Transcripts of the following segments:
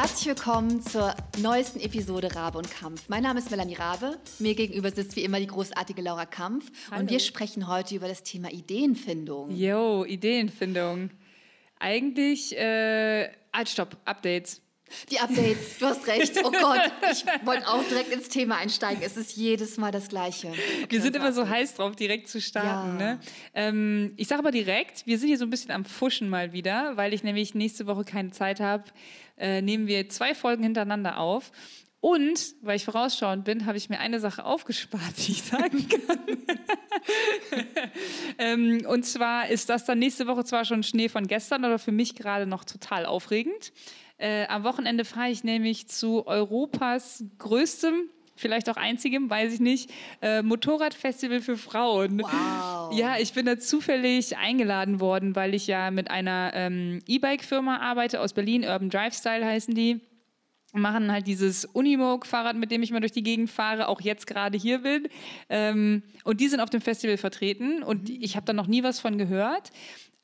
Herzlich willkommen zur neuesten Episode Rabe und Kampf. Mein Name ist Melanie Rabe. Mir gegenüber sitzt wie immer die großartige Laura Kampf. Hallo. Und wir sprechen heute über das Thema Ideenfindung. Yo, Ideenfindung. Eigentlich, äh, halt, stopp, Updates. Die Updates, du hast recht. Oh Gott, ich wollte auch direkt ins Thema einsteigen. Es ist jedes Mal das Gleiche. Okay, Wir sind unsere immer so heiß drauf, direkt zu starten. Ja. Ne? Ähm, ich sage aber direkt, wir sind hier so ein bisschen am Fuschen mal wieder, weil ich nämlich nächste Woche keine Zeit habe, äh, nehmen wir zwei Folgen hintereinander auf. Und, weil ich vorausschauend bin, habe ich mir eine Sache aufgespart, die ich sagen kann. ähm, und zwar ist das dann nächste Woche zwar schon Schnee von gestern, aber für mich gerade noch total aufregend. Äh, am Wochenende fahre ich nämlich zu Europas größtem, vielleicht auch einzigem, weiß ich nicht, äh, Motorradfestival für Frauen. Wow. Ja, ich bin da zufällig eingeladen worden, weil ich ja mit einer ähm, E-Bike-Firma arbeite aus Berlin, Urban Drive Style heißen die machen halt dieses Unimog-Fahrrad, mit dem ich mal durch die Gegend fahre, auch jetzt gerade hier bin. Ähm, und die sind auf dem Festival vertreten und ich habe da noch nie was von gehört.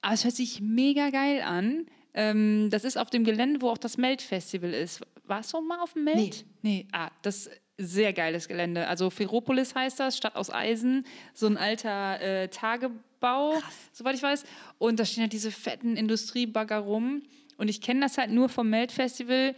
Aber es hört sich mega geil an. Ähm, das ist auf dem Gelände, wo auch das Melt-Festival ist. Warst du mal auf dem Melt? Nee. Ah, das sehr geiles Gelände. Also Ferropolis heißt das, Stadt aus Eisen. So ein alter äh, Tagebau, soweit ich weiß. Und da stehen halt diese fetten Industriebagger rum. Und ich kenne das halt nur vom Melt-Festival.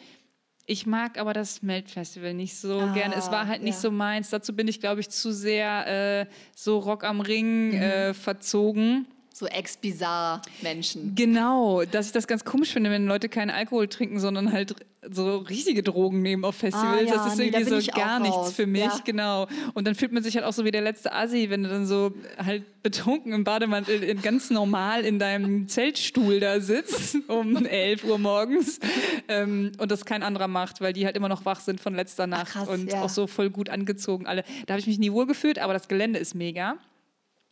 Ich mag aber das Melt-Festival nicht so Ah, gerne. Es war halt nicht ja. so meins. Dazu bin ich, glaube ich, zu sehr äh, so Rock am Ring äh, verzogen. So ex-bizarre Menschen. Genau, dass ich das ganz komisch finde, wenn Leute keinen Alkohol trinken, sondern halt so richtige Drogen nehmen auf Festivals. Ah, ja, das ist nee, irgendwie so gar nichts raus. für mich, Ja. genau. Und dann fühlt man sich halt auch so wie der letzte Assi, wenn du dann so halt betrunken im Bademantel in, ganz normal in deinem Zeltstuhl da sitzt um 11 Uhr morgens ähm, und das kein anderer macht, weil die halt immer noch wach sind von letzter Nacht krass, und ja. auch so voll gut angezogen alle. Da habe ich mich nie wohl gefühlt, aber das Gelände ist mega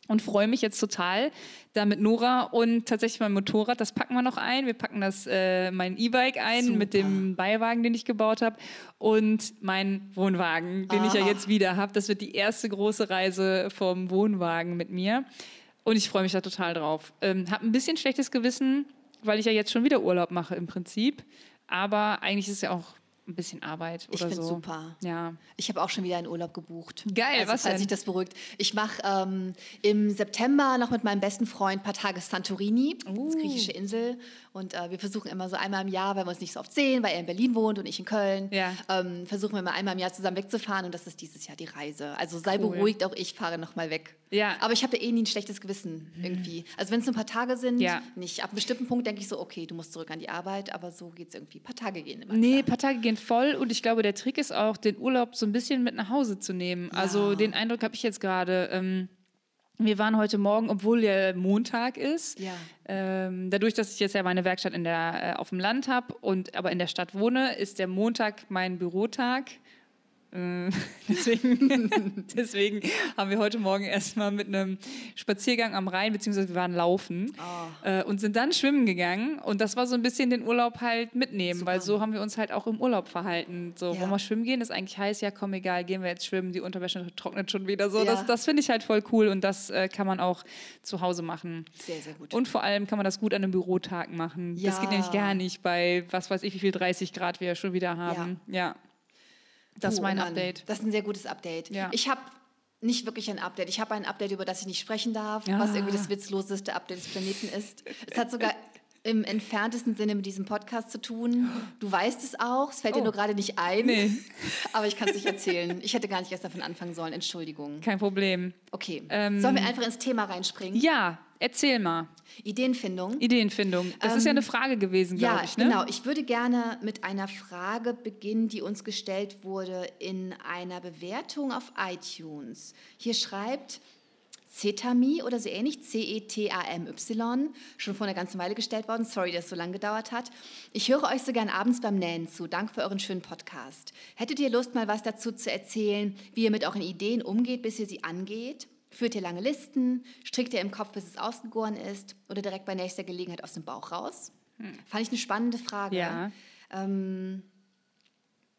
und freue mich jetzt total, da mit Nora und tatsächlich mein Motorrad, das packen wir noch ein. Wir packen das, äh, mein E-Bike ein Super. mit dem Beiwagen, den ich gebaut habe und mein Wohnwagen, den ich ja Ah. jetzt wieder habe. Das wird die erste große Reise vom Wohnwagen mit mir und ich freue mich da total drauf. Ähm, habe ein bisschen schlechtes Gewissen, weil ich ja jetzt schon wieder Urlaub mache im Prinzip, aber eigentlich ist es ja auch ein bisschen Arbeit Ich oder find's so. super. Ja. Ich habe auch schon wieder einen Urlaub gebucht. Geil, also, was falls denn? sich das beruhigt. Ich mache ähm, im September noch mit meinem besten Freund ein paar Tage Santorini, das Uh. griechische Insel. Und äh, wir versuchen immer so einmal im Jahr, weil wir uns nicht so oft sehen, weil er in Berlin wohnt und ich in Köln, Ja. ähm, versuchen wir mal einmal im Jahr zusammen wegzufahren. Und das ist dieses Jahr die Reise. Also sei Cool. beruhigt, auch ich fahre noch mal weg. Ja. Aber ich habe da eh nie ein schlechtes Gewissen irgendwie. Also wenn es nur ein paar Tage sind, Ja. nicht. Ab einem bestimmten Punkt denke ich so, okay, du musst zurück an die Arbeit, aber so geht es irgendwie. Ein paar Tage gehen immer. Nee, ein paar Tage gehen voll und ich glaube, der Trick ist auch, den Urlaub so ein bisschen mit nach Hause zu nehmen. Also den Eindruck habe ich jetzt gerade. Ähm, wir waren heute Morgen, obwohl der Montag ist, Ja. ähm, dadurch, dass ich jetzt ja meine Werkstatt in der, äh, auf dem Land habe und aber in der Stadt wohne, ist der Montag mein Bürotag. Äh, deswegen, deswegen haben wir heute Morgen erstmal mit einem Spaziergang am Rhein, beziehungsweise wir waren laufen Ah. äh, und sind dann schwimmen gegangen. Und das war so ein bisschen den Urlaub halt mitnehmen, weil so haben wir uns halt auch im Urlaub verhalten. So, Ja. wollen wir schwimmen gehen? Ist eigentlich heiß, ja komm, egal, gehen wir jetzt schwimmen, die Unterwäsche trocknet schon wieder. So, Ja. das, das finde ich halt voll cool und das äh, kann man auch zu Hause machen. Sehr, sehr gut. Und vor allem kann man das gut an einem Bürotag machen. Das Ja. geht nämlich gar nicht bei, was weiß ich, wie viel 30 Grad wir schon wieder haben. Ja. Das ist Oh, mein Mann, Update. Das ist ein sehr gutes Update. Ja. Ich habe nicht wirklich ein Update. Ich habe ein Update, über das ich nicht sprechen darf, Ja. was irgendwie das witzloseste Update des Planeten ist. Es hat sogar im entferntesten Sinne mit diesem Podcast zu tun. Du weißt es auch, es fällt dir Oh. nur gerade nicht ein. Nee. Aber ich kann es nicht erzählen. Ich hätte gar nicht erst davon anfangen sollen. Entschuldigung. Kein Problem. Okay. Ähm, Sollen wir einfach ins Thema reinspringen? Ja, erzähl mal. Ideenfindung. Ideenfindung. Das ist ja Ähm, eine Frage gewesen, glaube Ja, ich. Ne? genau. Ich würde gerne mit einer Frage beginnen, die uns gestellt wurde in einer Bewertung auf iTunes. Hier schreibt Cetami oder so ähnlich, C-E-T-A-M-Y, schon vor einer ganzen Weile gestellt worden. Sorry, dass es so lange gedauert hat. Ich höre euch so gern abends beim Nähen zu. Danke für euren schönen Podcast. Hättet ihr Lust, mal was dazu zu erzählen, wie ihr mit euren Ideen umgeht, bis ihr sie angeht? Führt ihr lange Listen? Strickt ihr im Kopf, bis es ausgegoren ist? Oder direkt bei nächster Gelegenheit aus dem Bauch raus? Fand ich eine spannende Frage. Ja. Ähm,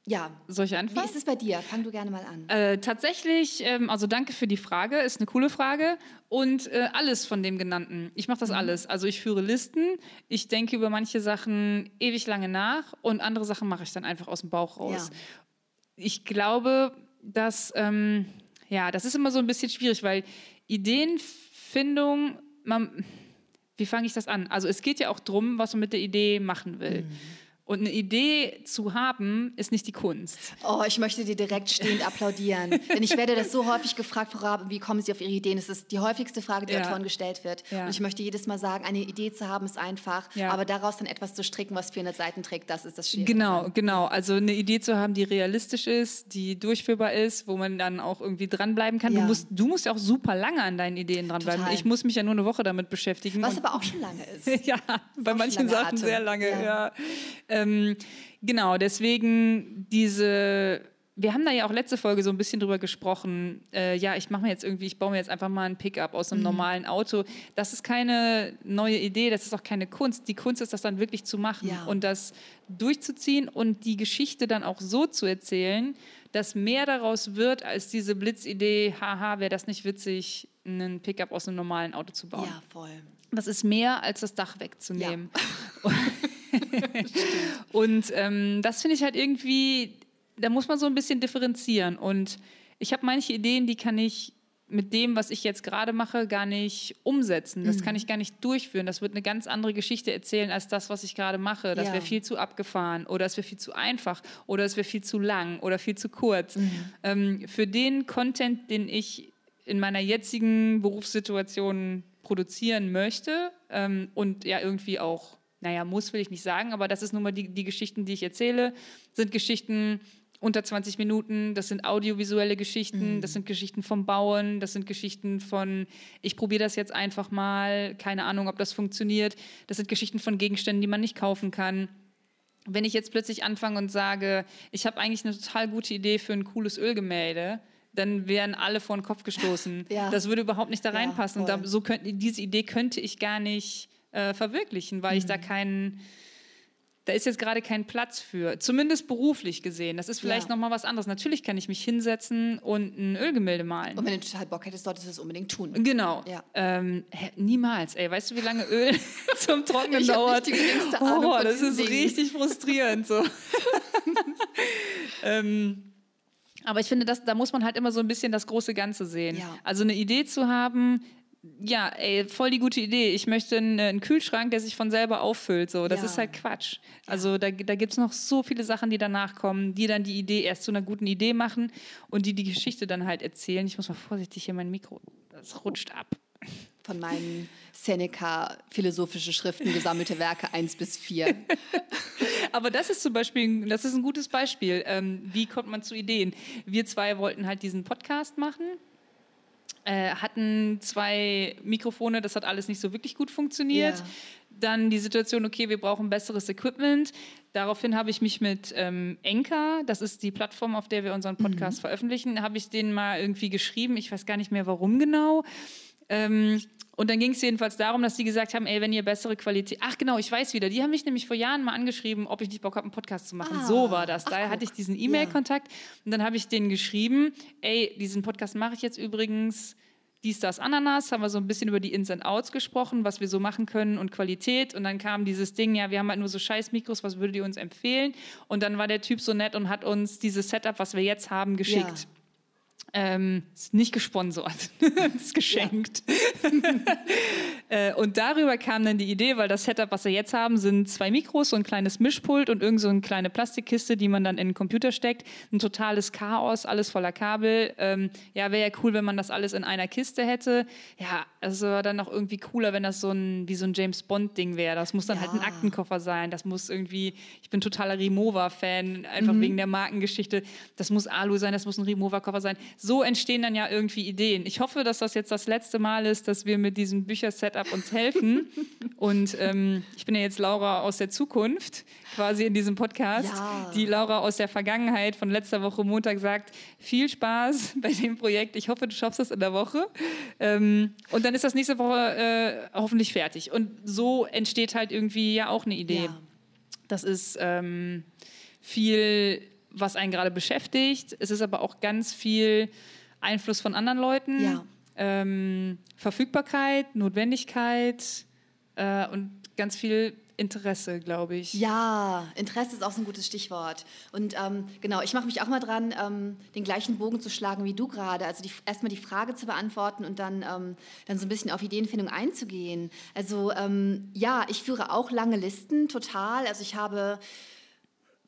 Ja. Soll ich Wie anfangen? ist es bei dir? Fang du gerne mal an. Äh, tatsächlich, ähm, also danke für die Frage, ist eine coole Frage. Und äh, alles von dem genannten. Ich mache das alles. Also ich führe Listen, ich denke über manche Sachen ewig lange nach und andere Sachen mache ich dann einfach aus dem Bauch raus. Ja. Ich glaube, dass, ähm, ja, das ist immer so ein bisschen schwierig, weil Ideenfindung, man, wie fange ich das an? Also es geht ja auch darum, was man mit der Idee machen will. Und eine Idee zu haben, ist nicht die Kunst. Oh, ich möchte dir direkt stehend applaudieren. Denn ich werde das so häufig gefragt, Frau Rabe, wie kommen Sie auf Ihre Ideen? Das ist die häufigste Frage, die Ja. Autoren gestellt wird. Ja. Und ich möchte jedes Mal sagen, eine Idee zu haben ist einfach, Ja. aber daraus dann etwas zu stricken, was 400 Seiten trägt, das ist das Schwierige. Genau, genau. Also eine Idee zu haben, die realistisch ist, die durchführbar ist, wo man dann auch irgendwie dranbleiben kann. Du, musst, du musst ja auch super lange an deinen Ideen dranbleiben. Total. Ich muss mich ja nur eine Woche damit beschäftigen. Was aber auch schon lange ist. ja, bei manchen Sachen Atem. sehr lange. Ja. Ja. Ähm, genau, deswegen diese. Wir haben da ja auch letzte Folge so ein bisschen drüber gesprochen. Äh, ja, ich mache mir jetzt irgendwie, ich baue mir jetzt einfach mal ein Pickup aus Mhm. einem normalen Auto. Das ist keine neue Idee, das ist auch keine Kunst. Die Kunst ist, das dann wirklich zu machen Ja. und das durchzuziehen und die Geschichte dann auch so zu erzählen, dass mehr daraus wird als diese Blitzidee, haha, wäre das nicht witzig, einen Pickup aus einem normalen Auto zu bauen. Ja, voll. Das ist mehr als das Dach wegzunehmen. und ähm, das finde ich halt irgendwie, da muss man so ein bisschen differenzieren. Und ich habe manche Ideen, die kann ich mit dem, was ich jetzt gerade mache, gar nicht umsetzen. Das kann ich gar nicht durchführen. Das wird eine ganz andere Geschichte erzählen als das, was ich gerade mache. Das Ja. wäre viel zu abgefahren oder es wäre viel zu einfach oder es wäre viel zu lang oder viel zu kurz. Ähm, für den Content, den ich in meiner jetzigen Berufssituation produzieren möchte ähm, und ja irgendwie auch, naja, muss will ich nicht sagen, aber das ist nun mal die, die Geschichten, die ich erzähle, sind Geschichten unter 20 Minuten, das sind audiovisuelle Geschichten, das sind Geschichten vom Bauen, das sind Geschichten von, ich probiere das jetzt einfach mal, keine Ahnung, ob das funktioniert, das sind Geschichten von Gegenständen, die man nicht kaufen kann wenn ich jetzt plötzlich anfange und sage, ich habe eigentlich eine total gute Idee für ein cooles Ölgemälde, dann wären alle vor den Kopf gestoßen. Ja. Das würde überhaupt nicht da Ja, reinpassen. voll. und da, so könnt, diese Idee könnte ich gar nicht äh, verwirklichen, weil ich Mhm. da keinen, da ist jetzt gerade kein Platz für. Zumindest beruflich gesehen. Das ist vielleicht Ja. noch mal was anderes. Natürlich kann ich mich hinsetzen und ein Ölgemälde malen. Und wenn du total Bock hättest, solltest du es unbedingt tun. Genau. Ja. Ähm, hä, niemals. Ey, weißt du, wie lange Öl zum Trocknen Ich dauert? nicht die Ahnung oh, das ist Dingen. richtig frustrierend. So. ähm, aber ich finde, das, da muss man halt immer so ein bisschen das große Ganze sehen. Ja. Also eine Idee zu haben, ja, ey, voll die gute Idee. Ich möchte einen, einen Kühlschrank, der sich von selber auffüllt. So. Das Ja. ist halt Quatsch. Also da, da gibt es noch so viele Sachen, die danach kommen, die dann die Idee erst zu einer guten Idee machen und die die Geschichte dann halt erzählen. Ich muss mal vorsichtig hier mein Mikro, das rutscht ab. Von meinen Seneca philosophische Schriften gesammelte Werke 1 bis 4. Aber das ist zum Beispiel, das ist ein gutes Beispiel. Ähm, wie kommt man zu Ideen? Wir zwei wollten halt diesen Podcast machen, äh, hatten zwei Mikrofone, das hat alles nicht so wirklich gut funktioniert. Ja. Dann die Situation, okay, wir brauchen besseres Equipment. Daraufhin habe ich mich mit ähm, Enka, das ist die Plattform, auf der wir unseren Podcast veröffentlichen, habe ich denen mal irgendwie geschrieben. Ich weiß gar nicht mehr, warum genau. Ähm, und dann ging es jedenfalls darum, dass die gesagt haben, ey, wenn ihr bessere Qualität. Ach genau, ich weiß wieder. Die haben mich nämlich vor Jahren mal angeschrieben, ob ich nicht Bock habe, einen Podcast zu machen. Ah, so war das. Da hatte ich diesen E-Mail-Kontakt und dann habe ich denen geschrieben, ey, diesen Podcast mache ich jetzt übrigens. Dies, das, Ananas, haben wir so ein bisschen über die Ins and Outs gesprochen, was wir so machen können und Qualität. Und dann kam dieses Ding, ja, wir haben halt nur so scheiß Mikros, was würdet ihr uns empfehlen? Und dann war der Typ so nett und hat uns dieses Setup, was wir jetzt haben, geschickt. Ähm, ist nicht gesponsert, ist geschenkt. äh, und darüber kam dann die Idee, weil das Setup, was wir jetzt haben, sind zwei Mikros, so ein kleines Mischpult und irgend so eine kleine Plastikkiste, die man dann in den Computer steckt. Ein totales Chaos, alles voller Kabel. Ähm, ja, wäre ja cool, wenn man das alles in einer Kiste hätte. Ja, also war dann noch irgendwie cooler, wenn das so ein, wie so ein James Bond-Ding wäre. Das muss dann halt ein Ja. Aktenkoffer sein. Das muss irgendwie, ich bin totaler Remover-Fan, einfach wegen der Markengeschichte. Das muss Alu sein, das muss ein Remover-Koffer sein. So entstehen dann ja irgendwie Ideen. Ich hoffe, dass das jetzt das letzte Mal ist, dass wir mit diesem Bücher-Setup uns helfen. Und ähm, ich bin ja jetzt Laura aus der Zukunft, quasi in diesem Podcast. Ja. Die Laura aus der Vergangenheit von letzter Woche Montag sagt, viel Spaß bei dem Projekt. Ich hoffe, du schaffst das in der Woche. Ähm, und dann ist das nächste Woche äh, hoffentlich fertig. Und so entsteht halt irgendwie ja auch eine Idee. Ja. Das ist ähm, viel was einen gerade beschäftigt. Es ist aber auch ganz viel Einfluss von anderen Leuten. Ja. Ähm, Verfügbarkeit, Notwendigkeit äh, und ganz viel Interesse, glaube ich. Ja, Interesse ist auch so ein gutes Stichwort. Und ähm, genau, ich mache mich auch mal dran, ähm, den gleichen Bogen zu schlagen wie du gerade. Also die, erstmal die Frage zu beantworten und dann, ähm, dann so ein bisschen auf Ideenfindung einzugehen. Also ähm, ja, ich führe auch lange Listen, total. Also ich habe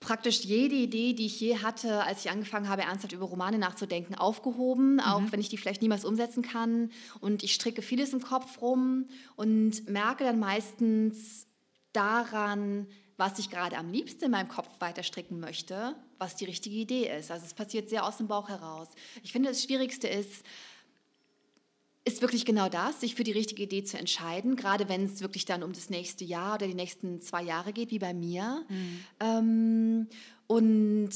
praktisch jede Idee, die ich je hatte, als ich angefangen habe, ernsthaft über Romane nachzudenken, aufgehoben, mhm. auch wenn ich die vielleicht niemals umsetzen kann. Und ich stricke vieles im Kopf rum und merke dann meistens, daran, was ich gerade am liebsten in meinem Kopf weiter stricken möchte, was die richtige Idee ist. Also es passiert sehr aus dem Bauch heraus. Ich finde, das Schwierigste ist, ist wirklich genau das, sich für die richtige Idee zu entscheiden, gerade wenn es wirklich dann um das nächste Jahr oder die nächsten zwei Jahre geht, wie bei mir. Mhm. Ähm, und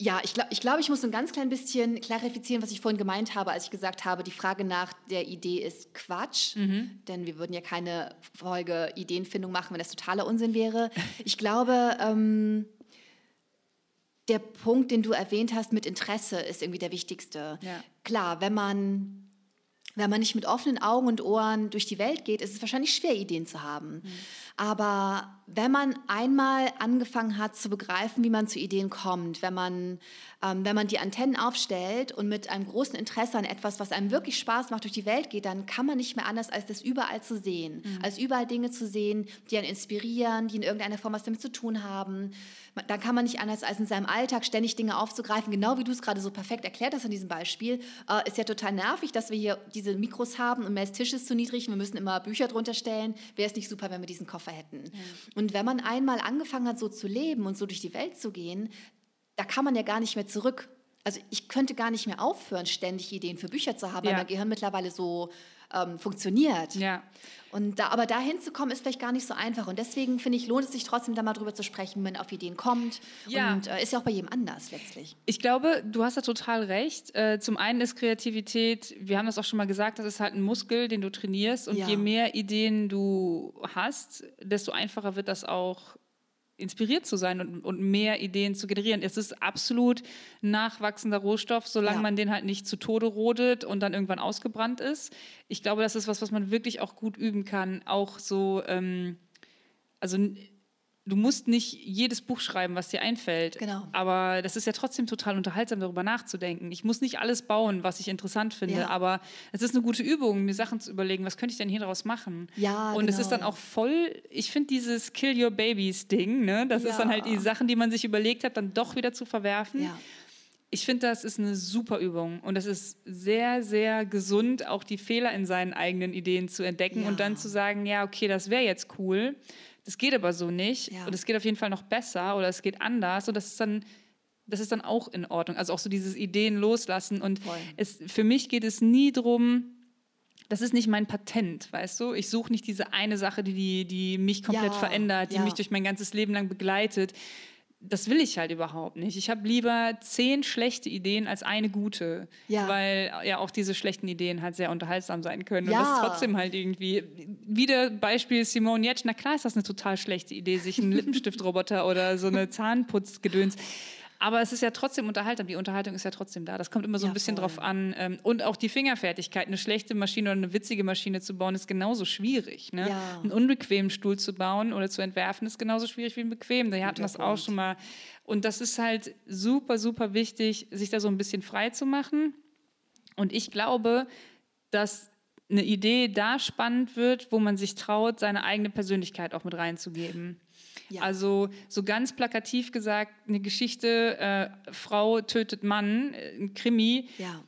ja, ich glaube, ich, glaub, ich muss ein ganz klein bisschen klarifizieren, was ich vorhin gemeint habe, als ich gesagt habe, die Frage nach der Idee ist Quatsch, mhm. denn wir würden ja keine Folge Ideenfindung machen, wenn das totaler Unsinn wäre. Ich glaube, ähm, der Punkt, den du erwähnt hast mit Interesse, ist irgendwie der wichtigste. Ja. Klar, wenn man wenn man nicht mit offenen Augen und Ohren durch die Welt geht, ist es wahrscheinlich schwer, Ideen zu haben. Mhm. Aber wenn man einmal angefangen hat zu begreifen, wie man zu Ideen kommt, wenn man, ähm, wenn man die Antennen aufstellt und mit einem großen Interesse an etwas, was einem wirklich Spaß macht, durch die Welt geht, dann kann man nicht mehr anders, als das überall zu sehen. Mhm. Als überall Dinge zu sehen, die einen inspirieren, die in irgendeiner Form was damit zu tun haben. Dann kann man nicht anders, als in seinem Alltag ständig Dinge aufzugreifen. Genau wie du es gerade so perfekt erklärt hast in diesem Beispiel. Äh, ist ja total nervig, dass wir hier diese Mikros haben und mehr Tisch ist zu niedrig. Wir müssen immer Bücher drunter stellen. Wäre es nicht super, wenn wir diesen Koffer hätten. Mhm. Und wenn man einmal angefangen hat, so zu leben und so durch die Welt zu gehen, da kann man ja gar nicht mehr zurück. Also ich könnte gar nicht mehr aufhören, ständig Ideen für Bücher zu haben, ja. weil mein Gehirn mittlerweile so ähm, funktioniert. Ja. Und da, aber da hinzukommen, ist vielleicht gar nicht so einfach. Und deswegen finde ich, lohnt es sich trotzdem, da mal drüber zu sprechen, wenn man auf Ideen kommt. Ja. Und äh, ist ja auch bei jedem anders letztlich. Ich glaube, du hast da total recht. Äh, zum einen ist Kreativität, wir haben das auch schon mal gesagt, das ist halt ein Muskel, den du trainierst. Und ja. je mehr Ideen du hast, desto einfacher wird das auch inspiriert zu sein und, und mehr Ideen zu generieren. Es ist absolut nachwachsender Rohstoff, solange ja. man den halt nicht zu Tode rodet und dann irgendwann ausgebrannt ist. Ich glaube, das ist was, was man wirklich auch gut üben kann. Auch so, ähm, also du musst nicht jedes Buch schreiben, was dir einfällt. Genau. Aber das ist ja trotzdem total unterhaltsam, darüber nachzudenken. Ich muss nicht alles bauen, was ich interessant finde, ja. aber es ist eine gute Übung, mir Sachen zu überlegen, was könnte ich denn hier daraus machen? Ja, Und genau. es ist dann auch voll, ich finde dieses Kill Your Babies Ding, ne? das ja. ist dann halt die Sachen, die man sich überlegt hat, dann doch wieder zu verwerfen. Ja. Ich finde, das ist eine super Übung und es ist sehr, sehr gesund, auch die Fehler in seinen eigenen Ideen zu entdecken und dann zu sagen, ja, okay, das wäre jetzt cool das geht aber so nicht. Ja. Und es geht auf jeden Fall noch besser oder es geht anders. Und das ist dann, das ist dann auch in Ordnung. Also auch so dieses Ideen loslassen. Und es, für mich geht es nie darum, das ist nicht mein Patent, weißt du? Ich suche nicht diese eine Sache, die, die, die mich komplett ja, verändert, die ja. mich durch mein ganzes Leben lang begleitet das will ich halt überhaupt nicht. Ich habe lieber zehn schlechte Ideen als eine gute, ja. weil ja auch diese schlechten Ideen halt sehr unterhaltsam sein können. Ja. Und das ist trotzdem halt irgendwie, wieder Beispiel Simone Jetsch, na klar ist das eine total schlechte Idee, sich einen Lippenstiftroboter oder so eine Zahnputzgedöns aber es ist ja trotzdem unterhaltsam. Die Unterhaltung ist ja trotzdem da. Das kommt immer so ein bisschen voll. drauf an. Ähm, und auch die Fingerfertigkeit. Eine schlechte Maschine oder eine witzige Maschine zu bauen, ist genauso schwierig. Ne? Ja. Einen unbequemen Stuhl zu bauen oder zu entwerfen, ist genauso schwierig wie ein bequem. Wir hatten das auch schon mal. Und das ist halt super, super wichtig, sich da so ein bisschen frei zu machen. Und ich glaube, dass eine Idee da spannend wird, wo man sich traut, seine eigene Persönlichkeit auch mit reinzugeben. Ja. Also so ganz plakativ gesagt, eine Geschichte, äh, Frau tötet Mann, äh, ein Krimi. Ja.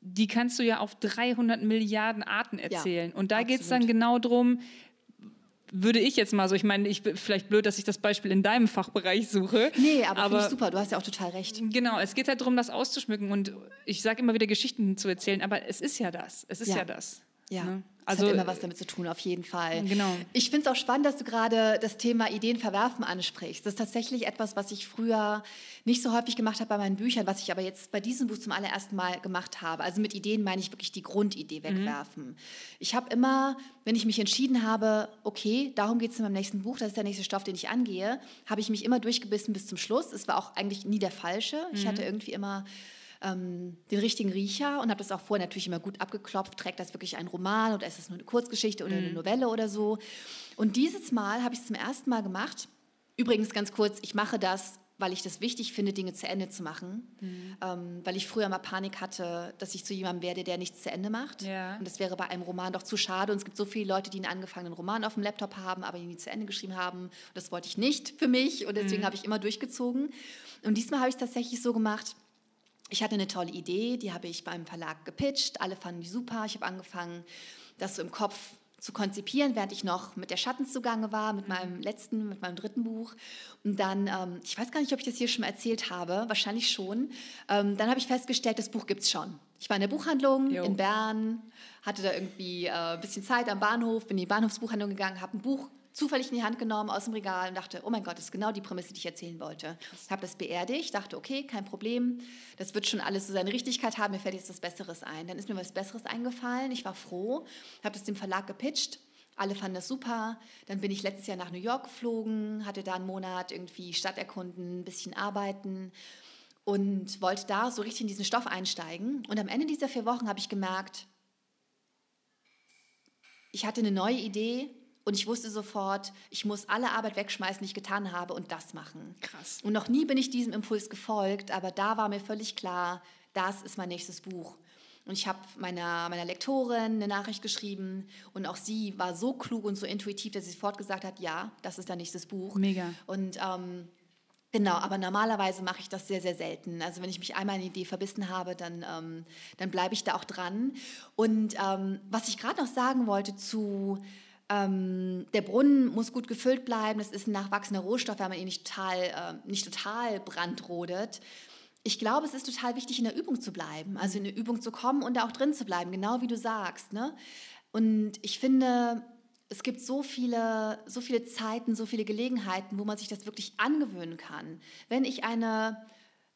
Die kannst du ja auf 300 Milliarden Arten erzählen. Ja, Und da geht es dann genau darum, würde ich jetzt mal so, ich meine, ich bin vielleicht blöd, dass ich das Beispiel in deinem Fachbereich suche. Nee, aber, aber super, du hast ja auch total recht. Genau, es geht halt darum, das auszuschmücken und ich sage immer wieder Geschichten zu erzählen, aber es ist ja das, es ist ja, ja das. Ja. Ne? Das Also hat immer was damit zu tun, auf jeden Fall. Genau. Ich finde es auch spannend, dass du gerade das Thema Ideen verwerfen ansprichst. Das ist tatsächlich etwas, was ich früher nicht so häufig gemacht habe bei meinen Büchern, was ich aber jetzt bei diesem Buch zum allerersten Mal gemacht habe. Also mit Ideen meine ich wirklich die Grundidee wegwerfen. Ich habe immer, wenn ich mich entschieden habe, okay, darum geht es in meinem nächsten Buch, das ist der nächste Stoff, den ich angehe, habe ich mich immer durchgebissen bis zum Schluss. Es war auch eigentlich nie der falsche. Ich hatte irgendwie immer ähm, den richtigen Riecher und habe das auch vorher natürlich immer gut abgeklopft. Trägt das wirklich ein Roman oder ist es nur eine Kurzgeschichte oder eine Novelle oder so? Und dieses Mal habe ich es zum ersten Mal gemacht. Übrigens ganz kurz, ich mache das, weil ich das wichtig finde, Dinge zu Ende zu machen. Ähm, weil ich früher mal Panik hatte, dass ich zu jemandem werde, der nichts zu Ende macht. Ja. Und das wäre bei einem Roman doch zu schade. Und es gibt so viele Leute, die einen angefangenen Roman auf dem Laptop haben, aber ihn nie zu Ende geschrieben haben. Und das wollte ich nicht für mich. Und deswegen habe ich immer durchgezogen. Und diesmal habe ich es tatsächlich so gemacht, ich hatte eine tolle Idee, die habe ich beim Verlag gepitcht. Alle fanden die super. Ich habe angefangen, das so im Kopf zu konzipieren, während ich noch mit der Schatten zugange war, mit meinem letzten, mit meinem dritten Buch. Und dann, ähm, ich weiß gar nicht, ob ich das hier schon mal erzählt habe, wahrscheinlich schon. Ähm, dann habe ich festgestellt, das Buch gibt es schon. Ich war in der Buchhandlung Jo. in Bern, hatte da irgendwie äh, ein bisschen Zeit am Bahnhof, bin in die Bahnhofsbuchhandlung gegangen, habe ein Buch zufällig in die Hand genommen aus dem Regal und dachte, oh mein Gott, das ist genau die Prämisse, die ich erzählen wollte. Habe das beerdigt, dachte, okay, kein Problem, das wird schon alles so seine Richtigkeit haben, mir fällt jetzt was Besseres ein. Dann ist mir was Besseres eingefallen, ich war froh, habe das dem Verlag gepitcht. Alle fanden das super. Dann bin ich letztes Jahr nach New York geflogen, hatte da einen Monat irgendwie Stadt erkunden, ein bisschen arbeiten und wollte da so richtig in diesen Stoff einsteigen. Und am Ende dieser vier Wochen habe ich gemerkt, ich hatte eine neue Idee und ich wusste sofort, ich muss alle Arbeit wegschmeißen, die ich getan habe und das machen. Krass. Und noch nie bin ich diesem Impuls gefolgt, aber da war mir völlig klar, das ist mein nächstes Buch. Und ich habe meiner, meiner Lektorin eine Nachricht geschrieben und auch sie war so klug und so intuitiv, dass sie sofort gesagt hat, ja, das ist dein nächstes Buch. Mega. Und ähm, genau, aber normalerweise mache ich das sehr, sehr selten. Also wenn ich mich einmal in eine Idee verbissen habe, dann, ähm, dann bleibe ich da auch dran. Und ähm, was ich gerade noch sagen wollte zu, ähm, der Brunnen muss gut gefüllt bleiben, das ist ein nachwachsender Rohstoff, wenn man ihn nicht total, äh, nicht total brandrodet. Ich glaube, es ist total wichtig, in der Übung zu bleiben, also in der Übung zu kommen und da auch drin zu bleiben, genau wie du sagst. Ne? Und ich finde, es gibt so viele, so viele Zeiten, so viele Gelegenheiten, wo man sich das wirklich angewöhnen kann. Wenn ich eine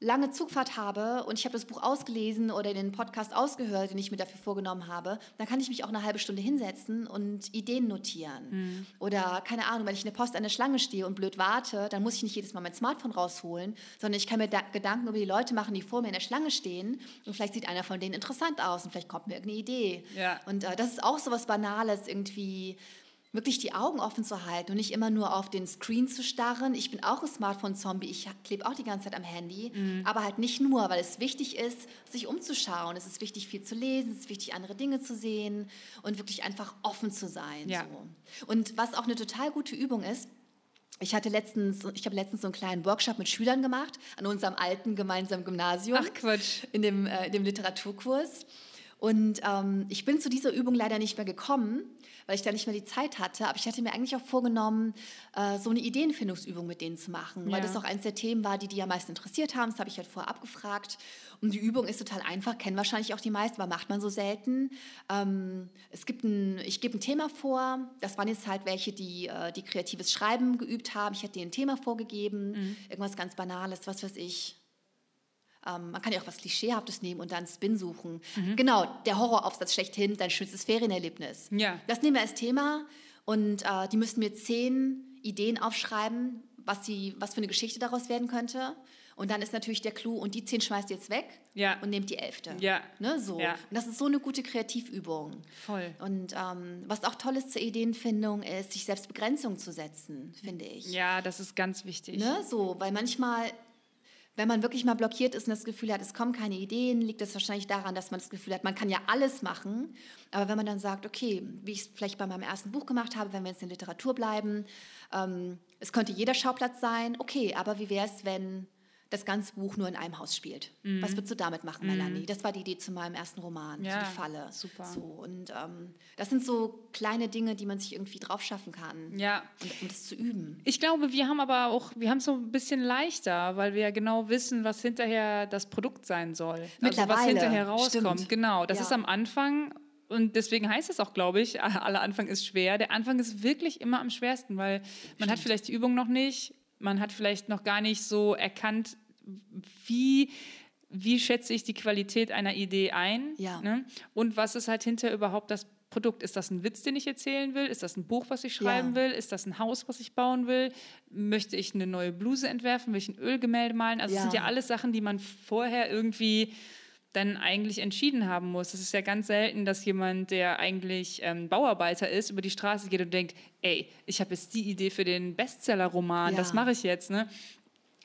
lange Zugfahrt habe und ich habe das Buch ausgelesen oder den Podcast ausgehört, den ich mir dafür vorgenommen habe, dann kann ich mich auch eine halbe Stunde hinsetzen und Ideen notieren. Oder keine Ahnung, wenn ich in der Post an der Schlange stehe und blöd warte, dann muss ich nicht jedes Mal mein Smartphone rausholen, sondern ich kann mir da Gedanken über die Leute machen, die vor mir in der Schlange stehen und vielleicht sieht einer von denen interessant aus und vielleicht kommt mir irgendeine Idee. Ja. Und äh, das ist auch so was Banales, irgendwie wirklich die Augen offen zu halten und nicht immer nur auf den Screen zu starren. Ich bin auch ein Smartphone-Zombie, ich klebe auch die ganze Zeit am Handy, Mhm. aber halt nicht nur, weil es wichtig ist, sich umzuschauen. Es ist wichtig, viel zu lesen, es ist wichtig, andere Dinge zu sehen und wirklich einfach offen zu sein. Ja. So. Und was auch eine total gute Übung ist, ich hatte letztens, ich habe letztens so einen kleinen Workshop mit Schülern gemacht an unserem alten gemeinsamen Gymnasium Ach Quatsch. in dem, äh, in dem Literaturkurs. Und ähm, ich bin zu dieser Übung leider nicht mehr gekommen, weil ich da nicht mehr die Zeit hatte. Aber ich hatte mir eigentlich auch vorgenommen, äh, so eine Ideenfindungsübung mit denen zu machen, weil Ja. das auch eines der Themen war, die die am meisten interessiert haben. Das habe ich halt vorher abgefragt. Und die Übung ist total einfach, kennen wahrscheinlich auch die meisten, aber macht man so selten. Ähm, es gibt ein, ich gebe ein Thema vor. Das waren jetzt halt welche, die, äh, die kreatives Schreiben geübt haben. Ich hätte denen ein Thema vorgegeben, irgendwas ganz Banales, was weiß ich. Ähm, man kann ja auch was Klischeehaftes nehmen und dann Spin suchen. Genau, der Horroraufsatz schlechthin, dein schönstes Ferienerlebnis. Ja. Das nehmen wir als Thema und äh, die müssten mir zehn Ideen aufschreiben, was, sie, was für eine Geschichte daraus werden könnte. Und dann ist natürlich der Clou, und die zehn schmeißt ihr jetzt weg Ja. und nehmt die elfte. Ja. Ne, so. Ja. Und das ist so eine gute Kreativübung. Voll. Und ähm, was auch toll ist zur Ideenfindung, ist, sich selbst Begrenzung zu setzen, finde ich. Ja, das ist ganz wichtig. Ne? So, weil manchmal, wenn man wirklich mal blockiert ist und das Gefühl hat, es kommen keine Ideen, liegt das wahrscheinlich daran, dass man das Gefühl hat, man kann ja alles machen. Aber wenn man dann sagt, okay, wie ich es vielleicht bei meinem ersten Buch gemacht habe, wenn wir jetzt in Literatur bleiben, ähm, es könnte jeder Schauplatz sein, okay, aber wie wäre es, wenn das ganze Buch nur in einem Haus spielt? Was würdest du damit machen, Melanie? Das war die Idee zu meinem ersten Roman, Ja, die Falle. super. So, und ähm, das sind so kleine Dinge, die man sich irgendwie drauf schaffen kann, Ja. und, um das zu üben. Ich glaube, wir haben aber auch, wir haben es so ein bisschen leichter, weil wir ja genau wissen, was hinterher das Produkt sein soll. Also was Mittlerweile, hinterher rauskommt. stimmt. Genau. Das Ja. ist am Anfang und deswegen heißt es auch, glaube ich, aller Anfang ist schwer. Der Anfang ist wirklich immer am schwersten, weil man Stimmt. hat vielleicht die Übung noch nicht, man hat vielleicht noch gar nicht so erkannt, wie wie schätze ich die Qualität einer Idee ein? Ja. Ne? Und was ist halt hinter überhaupt das Produkt? Ist das ein Witz, den ich erzählen will? Ist das ein Buch, was ich schreiben ja. will? Ist das ein Haus, was ich bauen will? Möchte ich eine neue Bluse entwerfen? Will ich ein Ölgemälde malen? Also, ja. das sind ja alles Sachen, die man vorher irgendwie dann eigentlich entschieden haben muss. Es ist ja ganz selten, dass jemand, der eigentlich ähm, Bauarbeiter ist, über die Straße geht und denkt, ey, ich habe jetzt die Idee für den Bestseller-Roman, ja. das mache ich jetzt. Ne?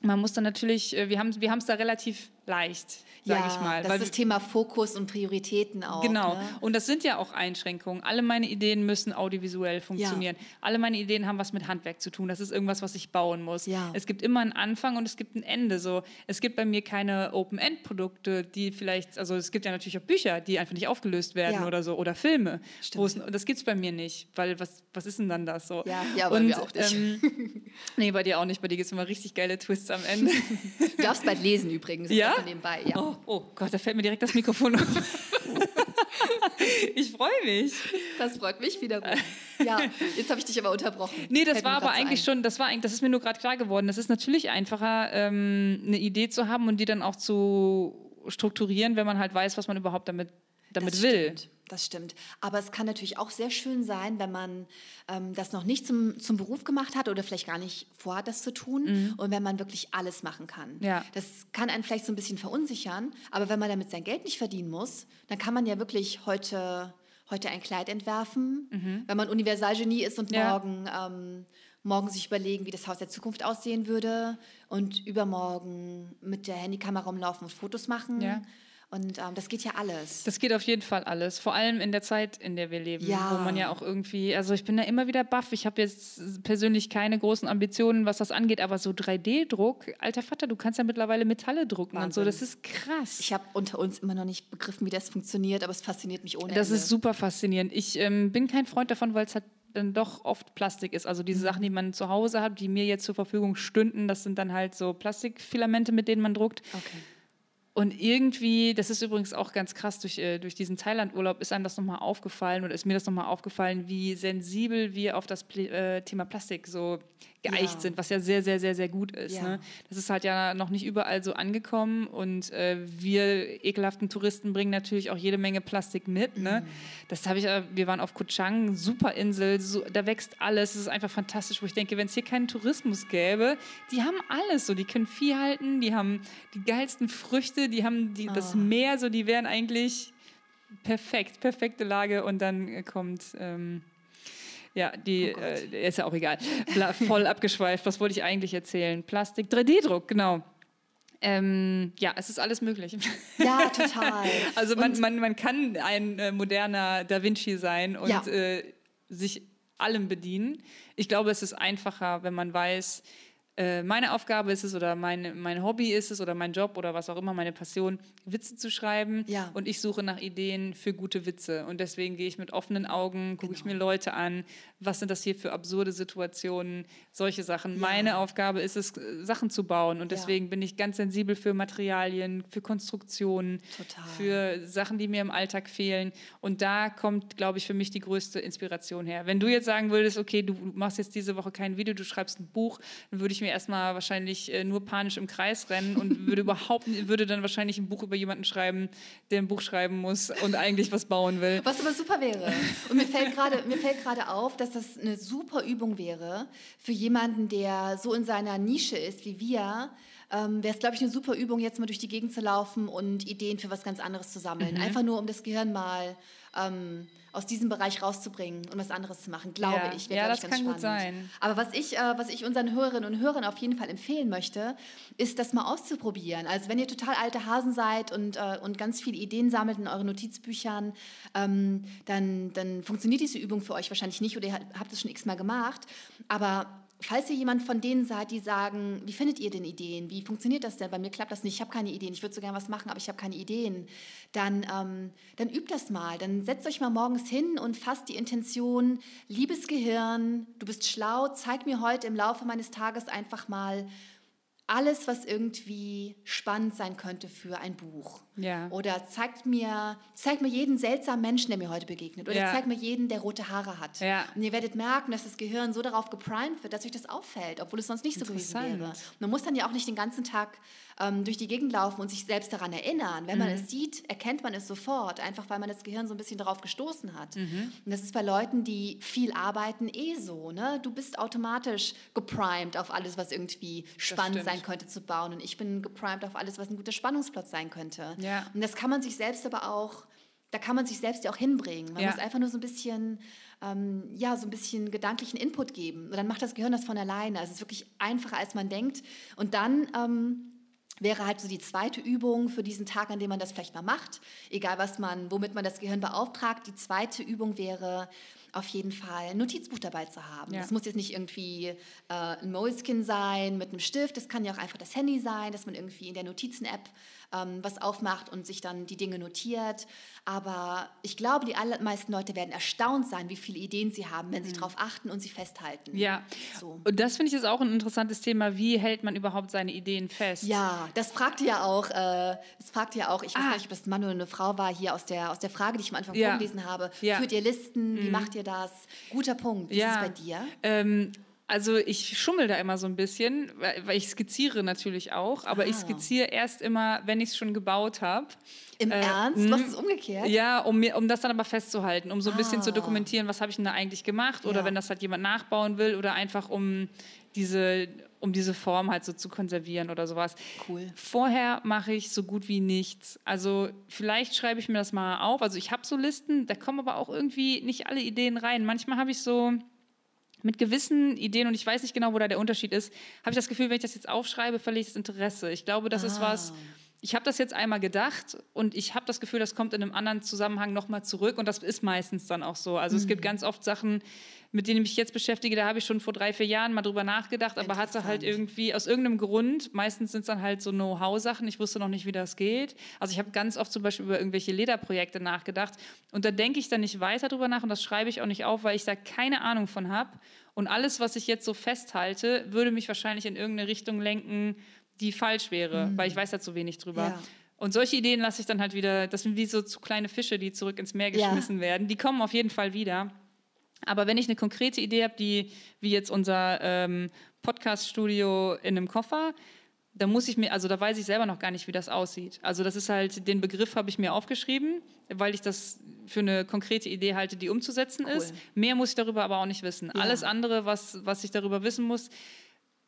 Man muss dann natürlich, äh, wir haben wir es da relativ leicht sage ja, ich mal. Das ist das Thema Fokus und Prioritäten auch. Genau. Ne? Und das sind ja auch Einschränkungen. Alle meine Ideen müssen audiovisuell funktionieren. Ja. Alle meine Ideen haben was mit Handwerk zu tun. Das ist irgendwas, was ich bauen muss. Ja. Es gibt immer einen Anfang und es gibt ein Ende. So, es gibt bei mir keine Open-End-Produkte, die vielleicht, also es gibt ja natürlich auch Bücher, die einfach nicht aufgelöst werden oder so, oder Filme. Es, das gibt es bei mir nicht, weil was, was ist denn dann das so? Ja, ja bei und, mir auch nicht. Ähm, nee, bei dir auch nicht. Bei dir gibt es immer richtig geile Twists am Ende. Du darfst bald lesen übrigens. Ja? Nebenbei. ja. Oh, oh Gott, da fällt mir direkt das Mikrofon auf. ich freue mich. Das freut mich wiederum. Ja, jetzt habe ich dich aber unterbrochen. Nee, das Fällt war aber eigentlich so schon, das war eigentlich, das ist mir nur gerade klar geworden. Das ist natürlich einfacher, ähm, eine Idee zu haben und die dann auch zu strukturieren, wenn man halt weiß, was man überhaupt damit damit das will. Stimmt, das stimmt. Aber es kann natürlich auch sehr schön sein, wenn man ähm, das noch nicht zum, zum Beruf gemacht hat oder vielleicht gar nicht vorhat, das zu tun mhm. und wenn man wirklich alles machen kann. Ja. Das kann einen vielleicht so ein bisschen verunsichern, aber wenn man damit sein Geld nicht verdienen muss, dann kann man ja wirklich heute, heute ein Kleid entwerfen, mhm. wenn man Universalgenie ist und ja. morgen... Ähm, morgen sich überlegen, wie das Haus der Zukunft aussehen würde und übermorgen mit der Handykamera rumlaufen und Fotos machen. Ja. Und ähm, das geht ja alles. Das geht auf jeden Fall alles. Vor allem in der Zeit, in der wir leben, ja. wo man ja auch irgendwie, also ich bin da immer wieder baff. Ich habe jetzt persönlich keine großen Ambitionen, was das angeht, aber so 3D-Druck, alter Vater, du kannst ja mittlerweile Metalle drucken Wahnsinn. und so. Das ist krass. Ich habe unter uns immer noch nicht begriffen, wie das funktioniert, aber es fasziniert mich ohne Das Ende. ist super faszinierend. Ich ähm, bin kein Freund davon, weil es halt dann doch oft Plastik ist. Also diese mhm. Sachen, die man zu Hause hat, die mir jetzt zur Verfügung stünden, das sind dann halt so Plastikfilamente, mit denen man druckt. Okay. Und irgendwie, das ist übrigens auch ganz krass, durch, äh, durch diesen Thailand-Urlaub ist einem das nochmal aufgefallen oder ist mir das nochmal aufgefallen, wie sensibel wir auf das äh, Thema Plastik so geeicht ja. sind, was ja sehr, sehr, sehr, sehr gut ist. Ja. Ne? Das ist halt ja noch nicht überall so angekommen und äh, wir ekelhaften Touristen bringen natürlich auch jede Menge Plastik mit. Ne? Mhm. Das habe ich, äh, wir waren auf Koh Chang, super Insel, so, da wächst alles, es ist einfach fantastisch, wo ich denke, wenn es hier keinen Tourismus gäbe, die haben alles so, die können Vieh halten, die haben die geilsten Früchte, die haben die, oh. das Meer, so, die wären eigentlich perfekt, perfekte Lage und dann kommt... Ähm, ja, die oh äh, ist ja auch egal. Voll abgeschweift. Was wollte ich eigentlich erzählen? Plastik, 3D-Druck, genau. Ähm, ja, es ist alles möglich. Ja, total. also man, man, man kann ein äh, moderner Da Vinci sein und ja. äh, sich allem bedienen. Ich glaube, es ist einfacher, wenn man weiß, meine Aufgabe ist es oder mein, mein Hobby ist es oder mein Job oder was auch immer, meine Passion, Witze zu schreiben. Ja. Und ich suche nach Ideen für gute Witze. Und deswegen gehe ich mit offenen Augen, gucke genau. ich mir Leute an, was sind das hier für absurde Situationen, solche Sachen. Ja. Meine Aufgabe ist es, Sachen zu bauen. Und deswegen ja. bin ich ganz sensibel für Materialien, für Konstruktionen, Total. für Sachen, die mir im Alltag fehlen. Und da kommt, glaube ich, für mich die größte Inspiration her. Wenn du jetzt sagen würdest, okay, du machst jetzt diese Woche kein Video, du schreibst ein Buch, dann würde ich mir erstmal wahrscheinlich äh, nur panisch im Kreis rennen und würde überhaupt würde dann wahrscheinlich ein Buch über jemanden schreiben, der ein Buch schreiben muss und eigentlich was bauen will. Was aber super wäre. Und mir fällt gerade mir fällt gerade auf, dass das eine super Übung wäre für jemanden, der so in seiner Nische ist wie wir. Ähm, wäre es, glaube ich, eine super Übung, jetzt mal durch die Gegend zu laufen und Ideen für was ganz anderes zu sammeln. Mhm. Einfach nur, um das Gehirn mal ähm, aus diesem Bereich rauszubringen und was anderes zu machen, glaube ja. ich. Wär, ja, das kann spannend. gut sein. Aber was ich, äh, was ich unseren Hörerinnen und Hörern auf jeden Fall empfehlen möchte, ist, das mal auszuprobieren. Also wenn ihr total alte Hasen seid und, äh, und ganz viele Ideen sammelt in euren Notizbüchern, ähm, dann, dann funktioniert diese Übung für euch wahrscheinlich nicht oder ihr habt es schon x-mal gemacht. Aber falls ihr jemand von denen seid, die sagen, wie findet ihr denn Ideen? Wie funktioniert das denn? Bei mir klappt das nicht, ich habe keine Ideen. Ich würde so gerne was machen, aber ich habe keine Ideen. Dann, ähm, dann übt das mal. Dann setzt euch mal morgens hin und fasst die Intention, liebes Gehirn, du bist schlau, zeig mir heute im Laufe meines Tages einfach mal alles, was irgendwie spannend sein könnte für ein Buch. Ja. Oder zeigt mir, zeigt mir jeden seltsamen Menschen, der mir heute begegnet. Oder Ja. zeigt mir jeden, der rote Haare hat. Ja. Und ihr werdet merken, dass das Gehirn so darauf geprimed wird, dass euch das auffällt, obwohl es sonst nicht so gewesen wäre. Man muss dann ja auch nicht den ganzen Tag ähm, durch die Gegend laufen und sich selbst daran erinnern. Wenn man Mhm. es sieht, erkennt man es sofort, einfach weil man das Gehirn so ein bisschen darauf gestoßen hat. Mhm. Und das ist bei Leuten, die viel arbeiten, eh so. Ne? Du bist automatisch geprimed auf alles, was irgendwie spannend sein könnte zu bauen. Und ich bin geprimed auf alles, was ein guter Spannungsplot sein könnte. Ja. Und das kann man sich selbst aber auch, da kann man sich selbst ja auch hinbringen. Man Ja. muss einfach nur so ein bisschen, ähm, ja, so ein bisschen gedanklichen Input geben. Und dann macht das Gehirn das von alleine. Also es ist wirklich einfacher, als man denkt. Und dann ähm, wäre halt so die zweite Übung für diesen Tag, an dem man das vielleicht mal macht, egal was man, womit man das Gehirn beauftragt. Die zweite Übung wäre auf jeden Fall ein Notizbuch dabei zu haben. Ja. Das muss jetzt nicht irgendwie äh, ein Moleskin sein mit einem Stift. Das kann ja auch einfach das Handy sein, dass man irgendwie in der Notizen-App ähm, was aufmacht und sich dann die Dinge notiert. Aber ich glaube, die allermeisten Leute werden erstaunt sein, wie viele Ideen sie haben, wenn sie darauf achten und sie festhalten. Mhm. Ja. So. Und das finde ich ist auch ein interessantes Thema. Wie hält man überhaupt seine Ideen fest? Ja, das fragte ja auch, äh, das fragte ja auch, ich weiß Ah. gar nicht, ob das ein Mann oder eine Frau war, hier aus der, aus der Frage, die ich am Anfang Ja. vorgelesen habe. Ja. Mhm. Führt ihr Listen? Wie macht ihr das? Guter Punkt. Wie Ja. ist es bei dir? Ähm, also ich schummel da immer so ein bisschen, weil, ich skizziere natürlich auch, aber ich Ah. skizziere erst immer, wenn ich es schon gebaut habe. Im Äh, Ernst? Du mh. hast es umgekehrt? Ja, um, mir, um das dann aber festzuhalten, um so ein bisschen zu Ah. dokumentieren, was habe ich denn da eigentlich gemacht oder Ja. wenn das halt jemand nachbauen will oder einfach um diese, um diese Form halt so zu konservieren oder sowas. Cool. Vorher mache ich so gut wie nichts. Also vielleicht schreibe ich mir das mal auf. Also ich habe so Listen, da kommen aber auch irgendwie nicht alle Ideen rein. Manchmal habe ich so mit gewissen Ideen und ich weiß nicht genau, wo da der Unterschied ist, habe ich das Gefühl, wenn ich das jetzt aufschreibe, verliere ich das Interesse. Ich glaube, das ist Ah. was. Ich habe das jetzt einmal gedacht und ich habe das Gefühl, das kommt in einem anderen Zusammenhang nochmal zurück und das ist meistens dann auch so. Also es Mhm. gibt ganz oft Sachen, mit denen ich mich jetzt beschäftige, da habe ich schon vor drei, vier Jahren mal drüber nachgedacht, aber hatte halt irgendwie aus irgendeinem Grund, meistens sind es dann halt so Know-how-Sachen, ich wusste noch nicht, wie das geht. Also ich habe ganz oft zum Beispiel über irgendwelche Lederprojekte nachgedacht und da denke ich dann nicht weiter drüber nach und das schreibe ich auch nicht auf, weil ich da keine Ahnung von habe. Und alles, was ich jetzt so festhalte, würde mich wahrscheinlich in irgendeine Richtung lenken, die falsch wäre, weil ich weiß da zu wenig drüber. Ja. Und solche Ideen lasse ich dann halt wieder, das sind wie so zu kleine Fische, die zurück ins Meer Ja. geschmissen werden. Die kommen auf jeden Fall wieder. Aber wenn ich eine konkrete Idee habe, die wie jetzt unser ähm, Podcast-Studio in einem Koffer, da muss ich mir, also da weiß ich selber noch gar nicht, wie das aussieht. Also das ist halt, den Begriff habe ich mir aufgeschrieben, weil ich das für eine konkrete Idee halte, die umzusetzen Cool. ist. Mehr muss ich darüber aber auch nicht wissen. Ja. Alles andere, was, was ich darüber wissen muss,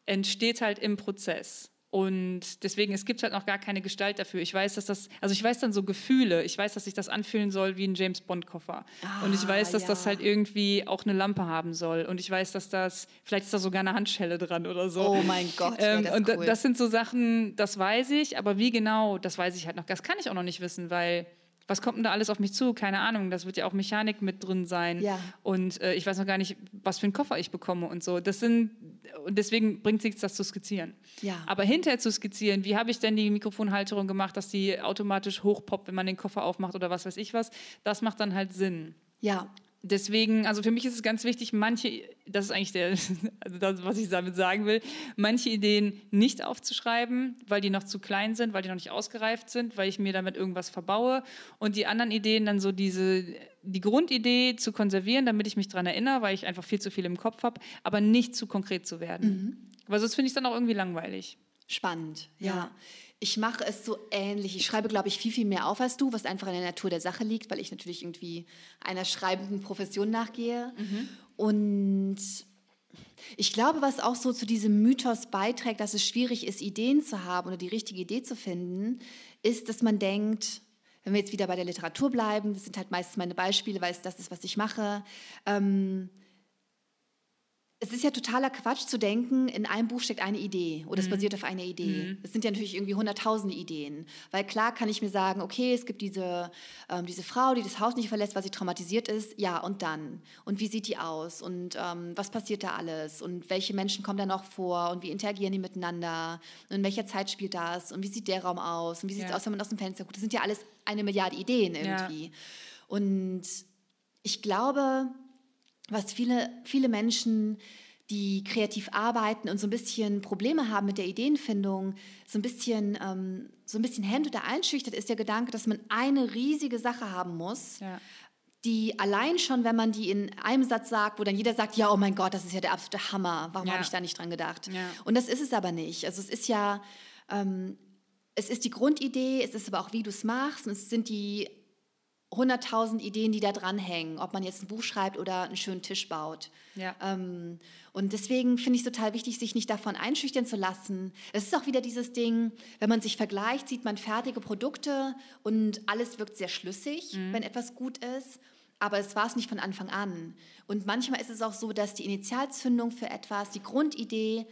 entsteht halt im Prozess. Und deswegen, es gibt halt noch gar keine Gestalt dafür. Ich weiß, dass das, also ich weiß dann so Gefühle, ich weiß, dass sich das anfühlen soll wie ein James Bond-Koffer. und ich Ah, weiß, dass das ja. halt irgendwie auch eine Lampe haben soll. Und ich weiß, dass das, vielleicht ist da sogar eine Handschelle dran oder so. Oh mein Gott, Ähm, das und cool. das sind so Sachen, das weiß ich, aber wie genau, das weiß ich halt noch. Das kann ich auch noch nicht wissen, weil was kommt denn da alles auf mich zu? Keine Ahnung. Das wird ja auch Mechanik mit drin sein. Ja. Und äh, ich weiß noch gar nicht, was für einen Koffer ich bekomme und so. Das sind, und deswegen bringt es nichts, das zu skizzieren. Ja. Aber hinterher zu skizzieren, wie habe ich denn die Mikrofonhalterung gemacht, dass die automatisch hochpoppt, wenn man den Koffer aufmacht oder was weiß ich was, das macht dann halt Sinn. Ja. Deswegen, also für mich ist es ganz wichtig, manche, das ist eigentlich der, also das, was ich damit sagen will, manche Ideen nicht aufzuschreiben, weil die noch zu klein sind, weil die noch nicht ausgereift sind, weil ich mir damit irgendwas verbaue. Und die anderen Ideen dann so diese, die Grundidee zu konservieren, damit ich mich daran erinnere, weil ich einfach viel zu viel im Kopf habe, aber nicht zu konkret zu werden. Weil sonst finde ich es dann auch irgendwie langweilig. Spannend, ja. Ja. Ich mache es so ähnlich. Ich schreibe, glaube ich, viel, viel mehr auf als du, was einfach in der Natur der Sache liegt, weil ich natürlich irgendwie einer schreibenden Profession nachgehe. Und ich glaube, was auch so zu diesem Mythos beiträgt, dass es schwierig ist, Ideen zu haben oder die richtige Idee zu finden, ist, dass man denkt, wenn wir jetzt wieder bei der Literatur bleiben, das sind halt meistens meine Beispiele, weil es das ist, was ich mache, ähm, es ist ja totaler Quatsch zu denken, in einem Buch steckt eine Idee oder es basiert auf einer Idee. Es sind ja natürlich irgendwie hunderttausende Ideen. Weil klar kann ich mir sagen, okay, es gibt diese, ähm, diese Frau, die das Haus nicht verlässt, weil sie traumatisiert ist. Ja, und dann? Und wie sieht die aus? Und ähm, was passiert da alles? Und welche Menschen kommen da noch vor? Und wie interagieren die miteinander? Und in welcher Zeit spielt das? Und wie sieht der Raum aus? Und wie sieht es Ja. aus, wenn man aus dem Fenster guckt? Das sind ja alles eine Milliarde Ideen irgendwie. Und ich glaube, was viele, viele Menschen die kreativ arbeiten und so ein bisschen Probleme haben mit der Ideenfindung, so ein bisschen, ähm, so ein bisschen hemmt oder einschüchtert, ist der Gedanke, dass man eine riesige Sache haben muss, Ja. die allein schon, wenn man die in einem Satz sagt, wo dann jeder sagt, ja, oh mein Gott, das ist ja der absolute Hammer, warum Ja. habe ich da nicht dran gedacht? Ja. Und das ist es aber nicht. Also es ist ja, ähm, es ist die Grundidee, es ist aber auch, wie du es machst und es sind die 100.000 Ideen, die da dranhängen, ob man jetzt ein Buch schreibt oder einen schönen Tisch baut. Ja. Ähm, und deswegen finde ich es total wichtig, sich nicht davon einschüchtern zu lassen. Es ist auch wieder dieses Ding, wenn man sich vergleicht, sieht man fertige Produkte und alles wirkt sehr schlüssig, wenn etwas gut ist. Aber es war es nicht von Anfang an. Und manchmal ist es auch so, dass die Initialzündung für etwas, die Grundidee,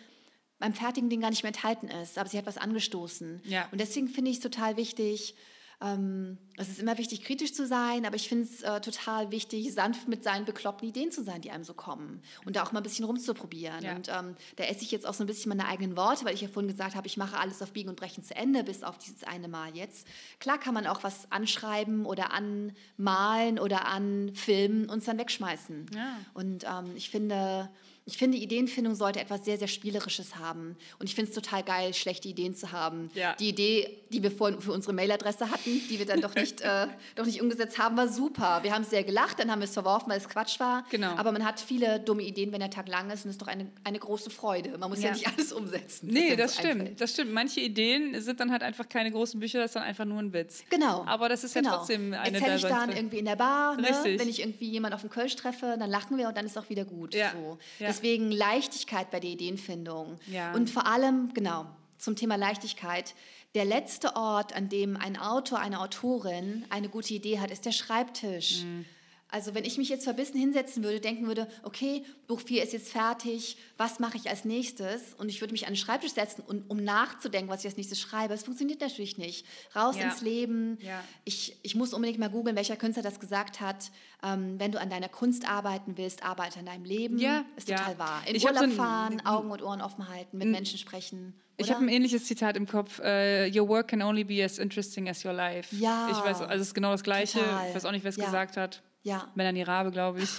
beim fertigen Ding gar nicht mehr enthalten ist, aber sie hat was angestoßen. Ja. Und deswegen finde ich es total wichtig, ähm, es ist immer wichtig, kritisch zu sein, aber ich finde es äh, total wichtig, sanft mit seinen bekloppten Ideen zu sein, die einem so kommen. Und da auch mal ein bisschen rumzuprobieren. Ja. Und ähm, da esse ich jetzt auch so ein bisschen meine eigenen Worte, weil ich ja vorhin gesagt habe, ich mache alles auf Biegen und Brechen zu Ende, bis auf dieses eine Mal jetzt. Klar kann man auch was anschreiben oder anmalen oder anfilmen und es dann wegschmeißen. Ja. Und ähm, ich finde, ich finde, Ideenfindung sollte etwas sehr, sehr Spielerisches haben. Und ich finde es total geil, schlechte Ideen zu haben. Ja. Die Idee, die wir vorhin für unsere Mailadresse hatten, die wir dann doch nicht, äh, doch nicht umgesetzt haben, war super. Wir haben sehr gelacht, dann haben wir es verworfen, weil es Quatsch war. Genau. Aber man hat viele dumme Ideen, wenn der Tag lang ist. Und es ist doch eine, eine große Freude. Man muss ja, Ja. nicht alles umsetzen. Nee, das so stimmt. einfällt. Das stimmt. Manche Ideen sind dann halt einfach keine großen Bücher, das ist dann einfach nur ein Witz. Genau. Aber das ist ja genau. trotzdem eine Erzähl ich dann irgendwie in der Bar, ne? Wenn ich irgendwie jemanden auf dem Kölsch treffe, dann lachen wir und dann ist auch wieder gut. Ja. So. Ja. Deswegen Leichtigkeit bei der Ideenfindung. Ja. Und vor allem, genau, zum Thema Leichtigkeit. Der letzte Ort, an dem ein Autor, eine Autorin eine gute Idee hat, ist der Schreibtisch. Mhm. Also wenn ich mich jetzt verbissen hinsetzen würde, denken würde, okay, Buch 4 ist jetzt fertig, was mache ich als nächstes? Und ich würde mich an den Schreibtisch setzen, und, um nachzudenken, was ich als nächstes schreibe. Es funktioniert natürlich nicht. Raus Ja. ins Leben. Ja. Ich, ich muss unbedingt mal googeln, welcher Künstler das gesagt hat. Ähm, wenn du an deiner Kunst arbeiten willst, arbeite an deinem Leben. Ja, Ist total wahr. In Ich Urlaub so fahren, Augen und Ohren offen halten, mit Menschen sprechen. Ich oder? habe ein ähnliches Zitat im Kopf. äh, your work can only be as interesting as your life. Ja. Ich weiß, also es ist genau das Gleiche. Total. Ich weiß auch nicht, wer es gesagt hat. Ja. Melanie Rabe, glaube ich.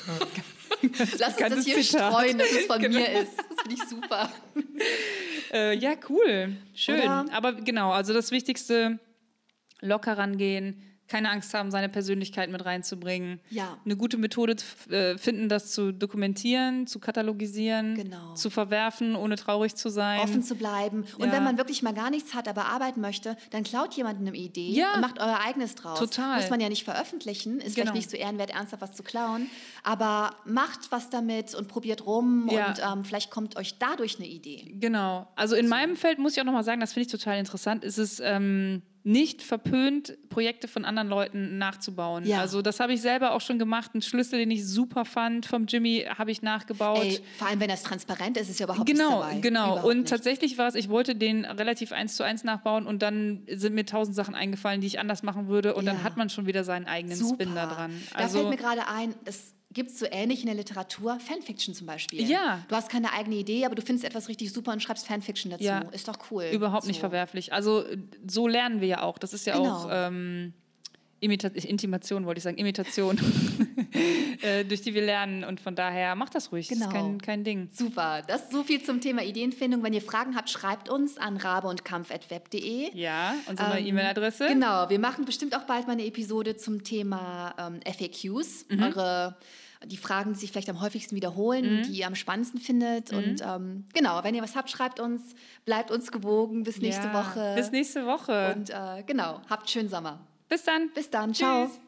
Lass uns das hier Zitat. streuen, dass es von Genau. mir ist. Das finde ich super. Äh, ja, cool. Schön. Oder? Aber genau, also das Wichtigste, locker rangehen, keine Angst haben, seine Persönlichkeit mit reinzubringen. Ja. Eine gute Methode äh, finden, das zu dokumentieren, zu katalogisieren, Genau. zu verwerfen, ohne traurig zu sein. Offen zu bleiben. Und Ja. wenn man wirklich mal gar nichts hat, aber arbeiten möchte, dann klaut jemand eine Idee Ja. und macht euer eigenes draus. Total. Muss man ja nicht veröffentlichen, ist Genau. vielleicht nicht so ehrenwert, ernsthaft was zu klauen, aber macht was damit und probiert rum Ja. und ähm, vielleicht kommt euch dadurch eine Idee. Genau. Also in meinem Feld muss ich auch nochmal sagen, das finde ich total interessant, ist es ähm, nicht verpönt, Projekte von anderen Leuten nachzubauen. Ja. Also das habe ich selber auch schon gemacht. Ein Schlüssel, den ich super fand vom Jimmy, habe ich nachgebaut. Ey, vor allem, wenn das transparent ist, ist ja überhaupt Genau, dabei. genau. Überhaupt Und nichts. tatsächlich war es, ich wollte den relativ eins zu eins nachbauen und dann sind mir tausend Sachen eingefallen, die ich anders machen würde und Ja. dann hat man schon wieder seinen eigenen Spin da dran. Da Also fällt mir gerade ein, das gibt es so ähnlich in der Literatur, Fanfiction zum Beispiel. Ja. Du hast keine eigene Idee, aber du findest etwas richtig super und schreibst Fanfiction dazu. Ja. Ist doch cool. überhaupt nicht so. verwerflich. Also so lernen wir ja auch. Das ist ja Genau. auch ähm, Imita Intimation, wollte ich sagen, Imitation, äh, durch die wir lernen und von daher macht das ruhig. Das Genau. ist kein, kein Ding. Super, das ist so viel zum Thema Ideenfindung. Wenn ihr Fragen habt, schreibt uns an rabeundkampf.web.de. Ja, unsere Ähm, E-Mail-Adresse. Genau, wir machen bestimmt auch bald mal eine Episode zum Thema ähm, FAQs. Mhm. Eure, die Fragen, die sich vielleicht am häufigsten wiederholen, Mhm. die ihr am spannendsten findet. Und ähm, genau, wenn ihr was habt, schreibt uns, bleibt uns gewogen. Bis nächste ja. Woche. Bis nächste Woche. Und äh, genau, habt schönen Sommer. Bis dann. Bis dann, ciao. Tschüss.